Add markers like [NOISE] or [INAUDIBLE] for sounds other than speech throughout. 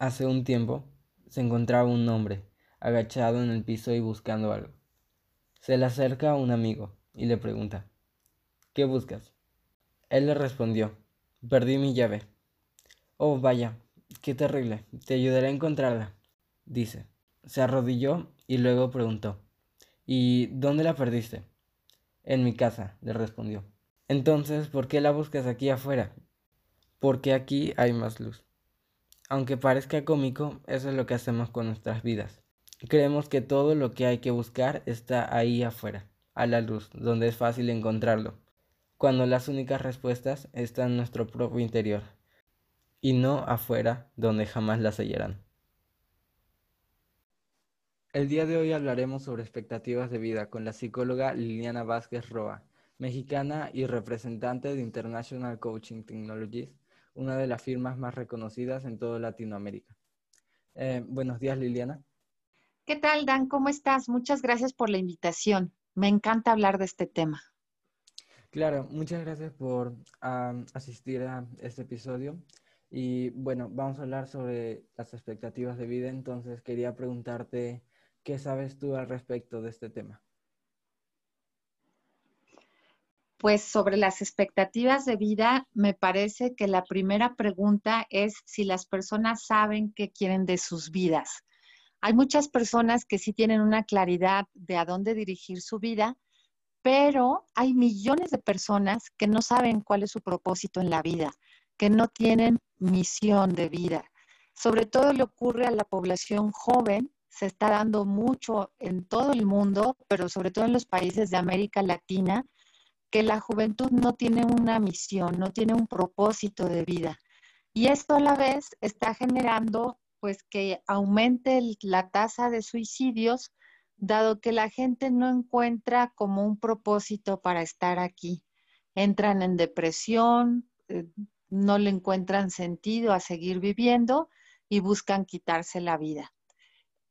Hace un tiempo se encontraba un hombre agachado en el piso y buscando algo. Se le acerca un amigo y le pregunta, ¿qué buscas? Él le respondió, perdí mi llave. Oh, vaya, qué terrible, te ayudaré a encontrarla, dice. Se arrodilló y luego preguntó, ¿y dónde la perdiste? En mi casa, le respondió. Entonces, ¿por qué la buscas aquí afuera? Porque aquí hay más luz. Aunque parezca cómico, eso es lo que hacemos con nuestras vidas. Creemos que todo lo que hay que buscar está ahí afuera, a la luz, donde es fácil encontrarlo, cuando las únicas respuestas están en nuestro propio interior, y no afuera, donde jamás las hallarán. El día de hoy hablaremos sobre expectativas de vida con la psicóloga Liliana Vázquez Roa, mexicana y representante de International Coaching Technologies, una de las firmas más reconocidas en toda Latinoamérica. Eh, buenos días, Liliana. ¿Qué tal, Dan? ¿Cómo estás? Muchas gracias por la invitación. Me encanta hablar de este tema. Claro, muchas gracias por asistir a este episodio. Y bueno, vamos a hablar sobre las expectativas de vida. Entonces, quería preguntarte, ¿qué sabes tú al respecto de este tema? Pues sobre las expectativas de vida, me parece que la primera pregunta es si las personas saben qué quieren de sus vidas. Hay muchas personas que sí tienen una claridad de a dónde dirigir su vida, pero hay millones de personas que no saben cuál es su propósito en la vida, que no tienen misión de vida. Sobre todo le ocurre a la población joven, se está dando mucho en todo el mundo, pero sobre todo en los países de América Latina, que la juventud no tiene una misión, no tiene un propósito de vida. Y esto a la vez está generando pues que aumente la tasa de suicidios, dado que la gente no encuentra como un propósito para estar aquí. Entran en depresión, eh, no le encuentran sentido a seguir viviendo y buscan quitarse la vida.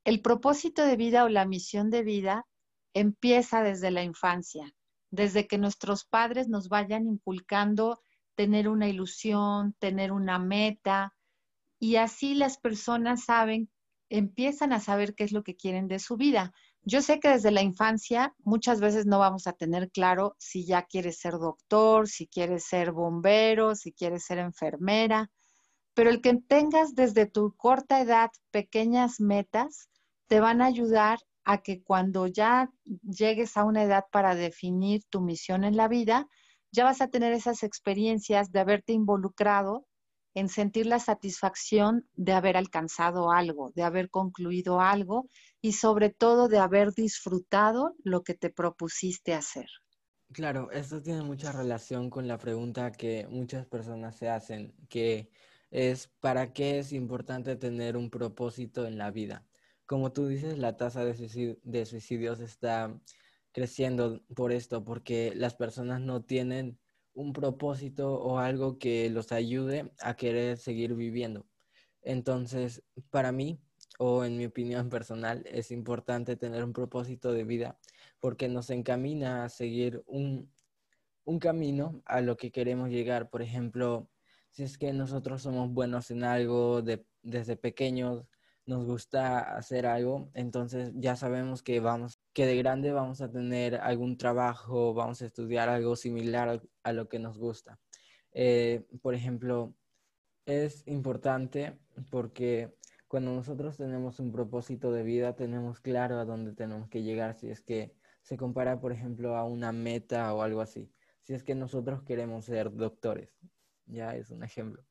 El propósito de vida o la misión de vida empieza desde la infancia, desde que nuestros padres nos vayan inculcando tener una ilusión, tener una meta, y así las personas saben, empiezan a saber qué es lo que quieren de su vida. Yo sé que desde la infancia muchas veces no vamos a tener claro si ya quieres ser doctor, si quieres ser bombero, si quieres ser enfermera, pero el que tengas desde tu corta edad pequeñas metas te van a ayudar a que cuando ya llegues a una edad para definir tu misión en la vida, ya vas a tener esas experiencias de haberte involucrado en sentir la satisfacción de haber alcanzado algo, de haber concluido algo y sobre todo de haber disfrutado lo que te propusiste hacer. Claro, esto tiene mucha relación con la pregunta que muchas personas se hacen, que es ¿para qué es importante tener un propósito en la vida? Como tú dices, la tasa de, suicidios está creciendo por esto, porque las personas no tienen un propósito o algo que los ayude a querer seguir viviendo. Entonces, para mí, o en mi opinión personal, es importante tener un propósito de vida porque nos encamina a seguir un, camino a lo que queremos llegar. Por ejemplo, si es que nosotros somos buenos en algo desde pequeños, nos gusta hacer algo, entonces ya sabemos que vamos, que de grande vamos a tener algún trabajo, vamos a estudiar algo similar a lo que nos gusta. Eh, por ejemplo, es importante porque cuando nosotros tenemos un propósito de vida, tenemos claro a dónde tenemos que llegar. Si es que se compara, por ejemplo, a una meta o algo así. Si es que nosotros queremos ser doctores, ya es un ejemplo.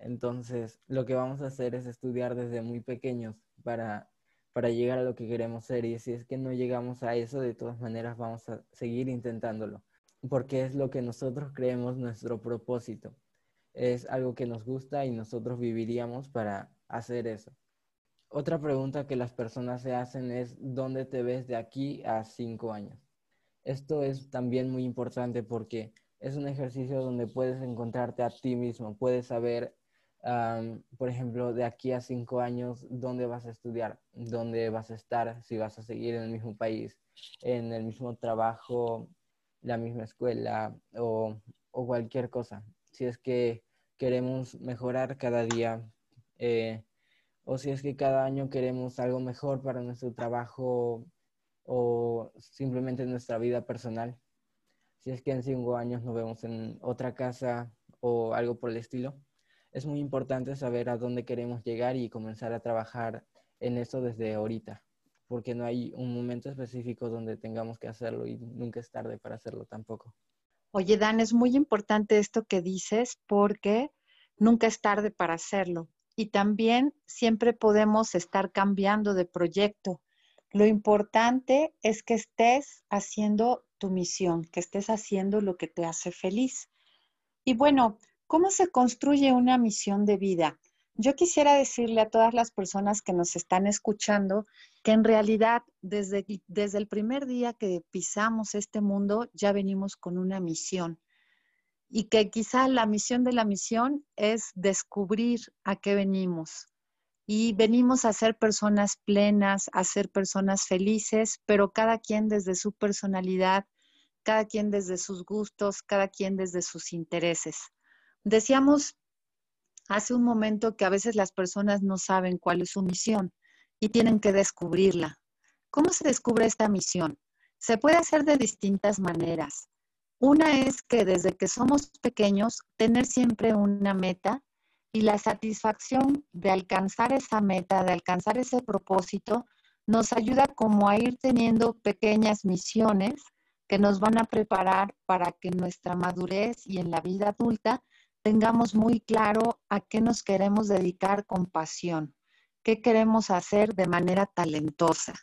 Entonces, lo que vamos a hacer es estudiar desde muy pequeños para, para llegar a lo que queremos ser. Y si es que no llegamos a eso, de todas maneras vamos a seguir intentándolo. Porque es lo que nosotros creemos nuestro propósito. Es algo que nos gusta y nosotros viviríamos para hacer eso. Otra pregunta que las personas se hacen es, ¿dónde te ves de aquí a cinco años? Esto es también muy importante porque es un ejercicio donde puedes encontrarte a ti mismo, puedes saber por ejemplo, de aquí a cinco años, ¿dónde vas a estudiar? ¿Dónde vas a estar? Si vas a seguir en el mismo país, en el mismo trabajo, la misma escuela o, cualquier cosa. Si es que queremos mejorar cada día, eh, o si es que cada año queremos algo mejor para nuestro trabajo o simplemente nuestra vida personal. Si es que en cinco años nos vemos en otra casa o algo por el estilo, es muy importante saber a dónde queremos llegar y comenzar a trabajar en eso desde ahorita, porque no hay un momento específico donde tengamos que hacerlo y nunca es tarde para hacerlo tampoco. Oye, Dan, es muy importante esto que dices porque nunca es tarde para hacerlo. Y también siempre podemos estar cambiando de proyecto. Lo importante es que estés haciendo tu misión, que estés haciendo lo que te hace feliz. Y bueno, ¿cómo se construye una misión de vida? Yo quisiera decirle a todas las personas que nos están escuchando que en realidad desde, desde el primer día que pisamos este mundo ya venimos con una misión y que quizá la misión de la misión es descubrir a qué venimos. Y venimos a ser personas plenas, a ser personas felices, pero cada quien desde su personalidad, cada quien desde sus gustos, cada quien desde sus intereses. Decíamos hace un momento que a veces las personas no saben cuál es su misión y tienen que descubrirla. ¿Cómo se descubre esta misión? Se puede hacer de distintas maneras. Una es que desde que somos pequeños, tener siempre una meta y la satisfacción de alcanzar esa meta, de alcanzar ese propósito, nos ayuda como a ir teniendo pequeñas misiones que nos van a preparar para que nuestra madurez y en la vida adulta tengamos muy claro a qué nos queremos dedicar con pasión, qué queremos hacer de manera talentosa.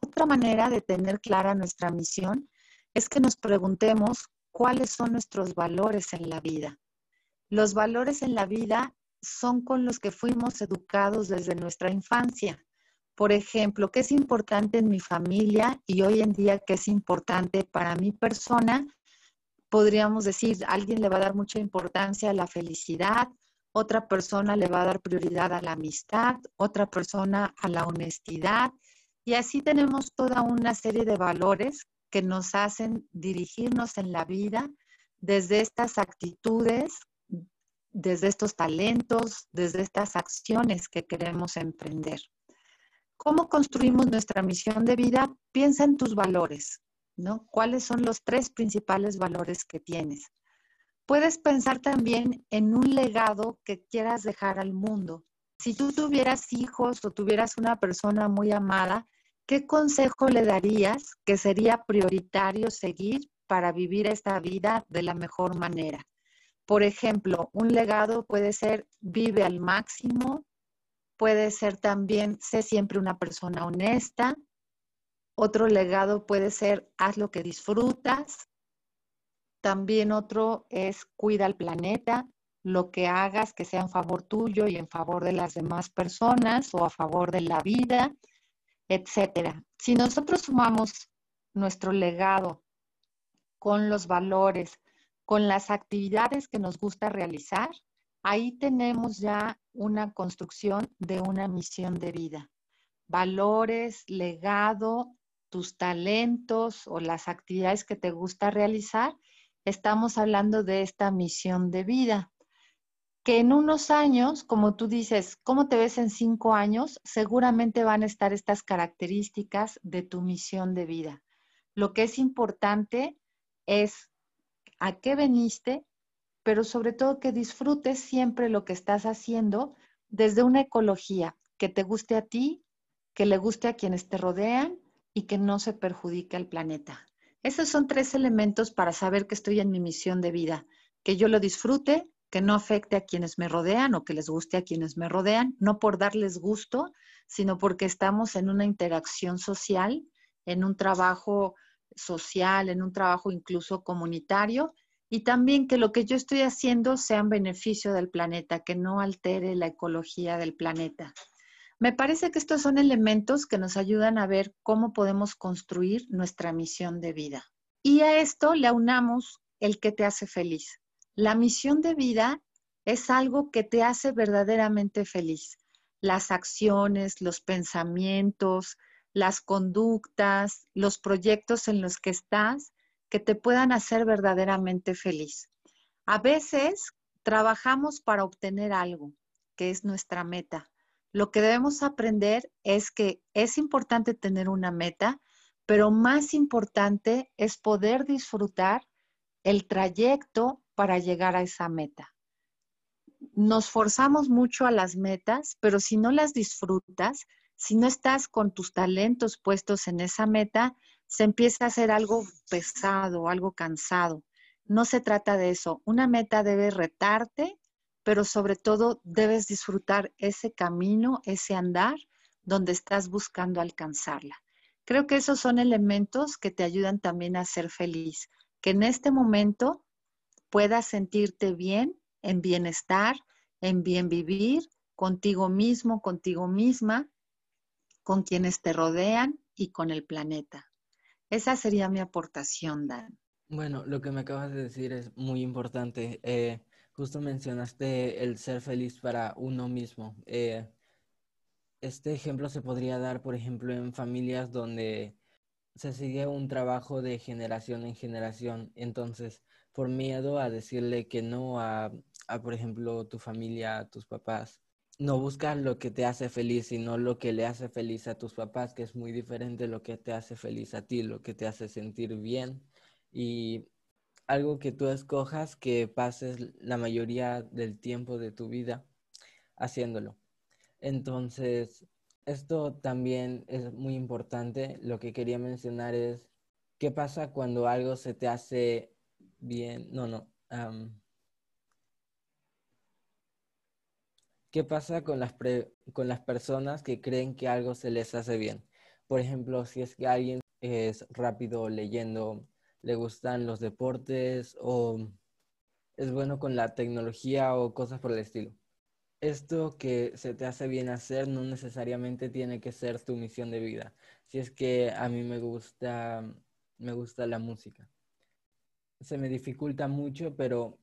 Otra manera de tener clara nuestra misión es que nos preguntemos cuáles son nuestros valores en la vida. Los valores en la vida son con los que fuimos educados desde nuestra infancia. Por ejemplo, ¿qué es importante en mi familia y hoy en día qué es importante para mi persona? Podríamos decir, alguien le va a dar mucha importancia a la felicidad, otra persona le va a dar prioridad a la amistad, otra persona a la honestidad. Y así tenemos toda una serie de valores que nos hacen dirigirnos en la vida desde estas actitudes, desde estos talentos, desde estas acciones que queremos emprender. ¿Cómo construimos nuestra misión de vida? Piensa en tus valores, ¿Cuáles son los tres principales valores que tienes? Puedes pensar también en un legado que quieras dejar al mundo. Si tú tuvieras hijos o tuvieras una persona muy amada, ¿qué consejo le darías que sería prioritario seguir para vivir esta vida de la mejor manera? Por ejemplo, un legado puede ser vive al máximo, puede ser también sé siempre una persona honesta. Otro legado puede ser haz lo que disfrutas. También otro es cuida al planeta, lo que hagas que sea en favor tuyo y en favor de las demás personas o a favor de la vida etcétera. Si nosotros sumamos nuestro legado con los valores, con las actividades que nos gusta realizar, ahí tenemos ya una construcción de una misión de vida. Valores, legado, tus talentos o las actividades que te gusta realizar, estamos hablando de esta misión de vida que en unos años, como tú dices, ¿cómo te ves en cinco años? Seguramente van a estar estas características de tu misión de vida. Lo que es importante es a qué veniste, pero sobre todo que disfrutes siempre lo que estás haciendo desde una ecología que te guste a ti, que le guste a quienes te rodean y que no se perjudique al planeta. Esos son tres elementos para saber que estoy en mi misión de vida, que yo lo disfrute, que no afecte a quienes me rodean o que les guste a quienes me rodean, no por darles gusto, sino porque estamos en una interacción social, en un trabajo social, en un trabajo incluso comunitario, y también que lo que yo estoy haciendo sea en beneficio del planeta, que no altere la ecología del planeta. Me parece que estos son elementos que nos ayudan a ver cómo podemos construir nuestra misión de vida. Y a esto le aunamos el que te hace feliz. La misión de vida es algo que te hace verdaderamente feliz. Las acciones, los pensamientos, las conductas, los proyectos en los que estás, que te puedan hacer verdaderamente feliz. A veces trabajamos para obtener algo, que es nuestra meta. Lo que debemos aprender es que es importante tener una meta, pero más importante es poder disfrutar el trayecto para llegar a esa meta. Nos forzamos mucho a las metas, pero si no las disfrutas, si no estás con tus talentos puestos en esa meta, se empieza a hacer algo pesado, algo cansado. No se trata de eso. Una meta debe retarte, pero sobre todo debes disfrutar ese camino, ese andar donde estás buscando alcanzarla. Creo que esos son elementos que te ayudan también a ser feliz, que en este momento puedas sentirte bien, en bienestar, en bien vivir, contigo mismo, contigo misma, con quienes te rodean y con el planeta. Esa sería mi aportación, Dan. Bueno, lo que me acabas de decir es muy importante. Eh, justo mencionaste el ser feliz para uno mismo. Eh, este ejemplo se podría dar, por ejemplo, en familias donde se sigue un trabajo de generación en generación. Entonces, por miedo a decirle que no a, a por ejemplo, tu familia, a tus papás, no buscas lo que te hace feliz, sino lo que le hace feliz a tus papás, que es muy diferente lo que te hace feliz a ti, lo que te hace sentir bien y algo que tú escojas que pases la mayoría del tiempo de tu vida haciéndolo. Entonces, esto también es muy importante. Lo que quería mencionar es, ¿qué pasa cuando algo se te hace bien? No, no. ¿Qué pasa con las, con las personas que creen que algo se les hace bien? Por ejemplo, si es que alguien es rápido leyendo, le gustan los deportes o es bueno con la tecnología o cosas por el estilo esto que se te hace bien hacer no necesariamente tiene que ser tu misión de vida. Si es que a mí me gusta, me gusta la música. Se me dificulta mucho, pero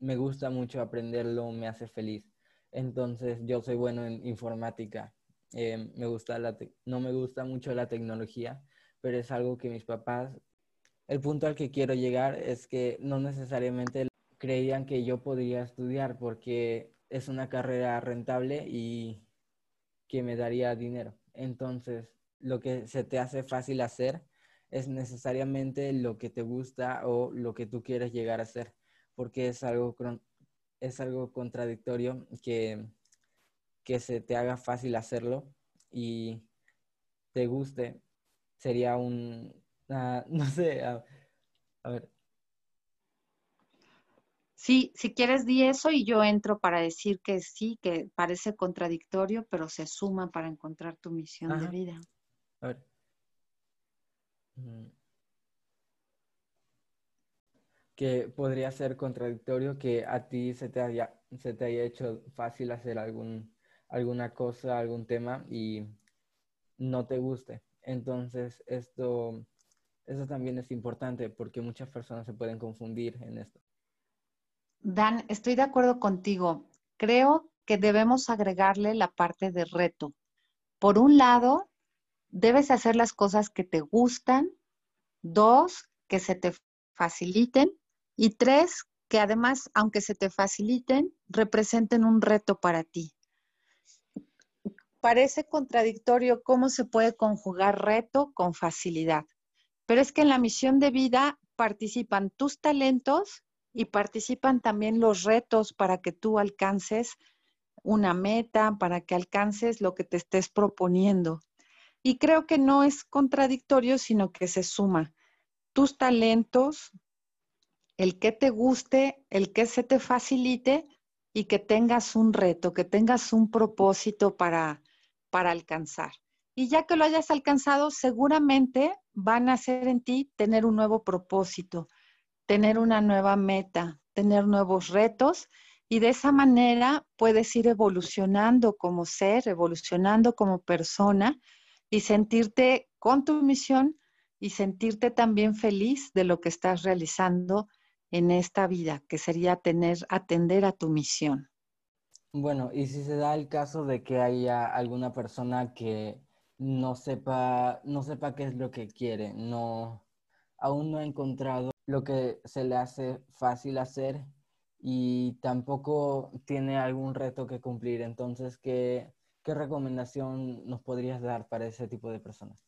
me gusta mucho aprenderlo, me hace feliz. Entonces yo soy bueno en informática. Eh, me gusta la no me gusta mucho la tecnología, pero es algo que mis papás... El punto al que quiero llegar es que no necesariamente creían que yo podría estudiar porque es una carrera rentable y que me daría dinero. Entonces, lo que se te hace fácil hacer es necesariamente lo que te gusta o lo que tú quieres llegar a hacer, porque es algo, es algo contradictorio que, que se te haga fácil hacerlo y te guste. Sería un, ah, [LAUGHS] no sé, a ver, Sí, si quieres di eso y yo entro para decir que sí, que parece contradictorio, pero se suma para encontrar tu misión de vida. A ver. Mm. Que podría ser contradictorio que a ti se te haya, se te haya hecho fácil hacer algún, alguna cosa, algún tema y no te guste. Entonces, esto, esto también es importante porque muchas personas se pueden confundir en esto. Dan, estoy de acuerdo contigo. Creo que debemos agregarle la parte de reto. Por un lado, debes hacer las cosas que te gustan. Dos, que se te faciliten. Y tres, que además, aunque se te faciliten, representen un reto para ti. Parece contradictorio cómo se puede conjugar reto con facilidad, pero es que en la misión de vida participan tus talentos y participan también los retos para que tú alcances una meta, para que alcances lo que te estés proponiendo. Y creo que no es contradictorio, sino que se suma tus talentos, el que te guste, el que se te facilite y que tengas un reto, que tengas un propósito para, para alcanzar. Y ya que lo hayas alcanzado, seguramente van a hacer en ti tener un nuevo propósito, tener una nueva meta, tener nuevos retos y de esa manera puedes ir evolucionando como ser, evolucionando como persona y sentirte con tu misión y sentirte también feliz de lo que estás realizando en esta vida, que sería tener, atender a tu misión. Bueno, y si se da el caso de que haya alguna persona que no sepa, no sepa qué es lo que quiere, no, aún no ha encontrado lo que se le hace fácil hacer y tampoco tiene algún reto que cumplir. Entonces, ¿qué, ¿qué recomendación nos podrías dar para ese tipo de personas?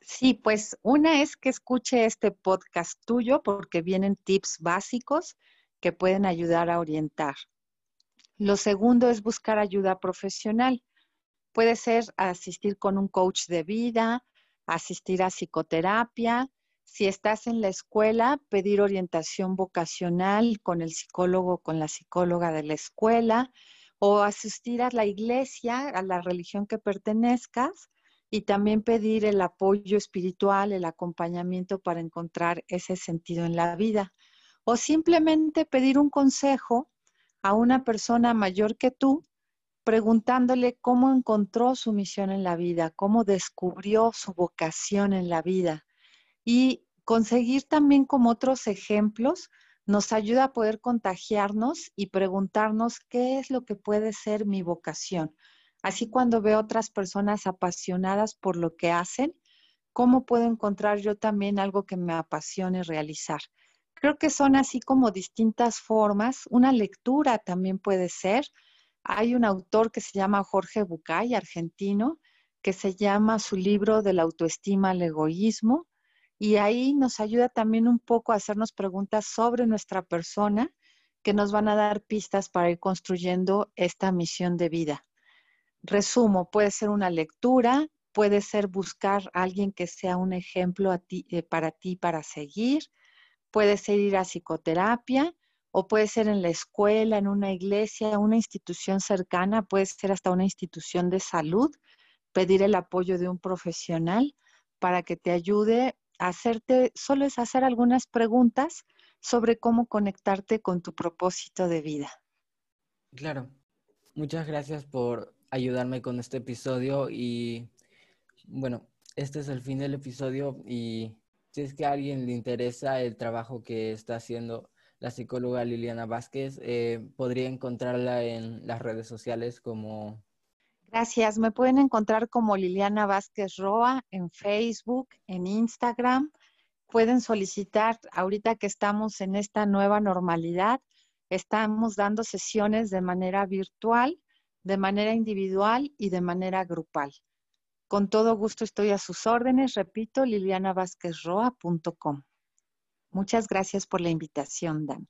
Sí, pues una es que escuche este podcast tuyo porque vienen tips básicos que pueden ayudar a orientar. Lo segundo es buscar ayuda profesional. Puede ser asistir con un coach de vida, asistir a psicoterapia. Si estás en la escuela, pedir orientación vocacional con el psicólogo, con la psicóloga de la escuela, o asistir a la iglesia, a la religión que pertenezcas, y también pedir el apoyo espiritual, el acompañamiento para encontrar ese sentido en la vida. O simplemente pedir un consejo a una persona mayor que tú, preguntándole cómo encontró su misión en la vida, cómo descubrió su vocación en la vida. Y conseguir también como otros ejemplos nos ayuda a poder contagiarnos y preguntarnos qué es lo que puede ser mi vocación. Así cuando veo otras personas apasionadas por lo que hacen, ¿cómo puedo encontrar yo también algo que me apasione realizar? Creo que son así como distintas formas. Una lectura también puede ser. Hay un autor que se llama Jorge Bucay, argentino, que se llama su libro de la autoestima al egoísmo. Y ahí nos ayuda también un poco a hacernos preguntas sobre nuestra persona que nos van a dar pistas para ir construyendo esta misión de vida. Resumo, puede ser una lectura, puede ser buscar a alguien que sea un ejemplo eh, para ti para seguir, Puede ser ir a psicoterapia o puede ser en la escuela, en una iglesia, una institución cercana, puede ser hasta una institución de salud, pedir el apoyo de un profesional para que te ayude a hacerte, solo es hacer algunas preguntas sobre cómo conectarte con tu propósito de vida. Claro. Muchas gracias por ayudarme con este episodio y bueno, este es el fin del episodio y si es que a alguien le interesa el trabajo que está haciendo la psicóloga Liliana Vázquez, eh, podría encontrarla en las redes sociales como... Gracias. Me pueden encontrar como Liliana Vázquez Roa en Facebook, en Instagram. Pueden solicitar, ahorita que estamos en esta nueva normalidad, estamos dando sesiones de manera virtual, de manera individual y de manera grupal. Con todo gusto estoy a sus órdenes, repito, lilianavázquezroa.com. Muchas gracias por la invitación, Dan.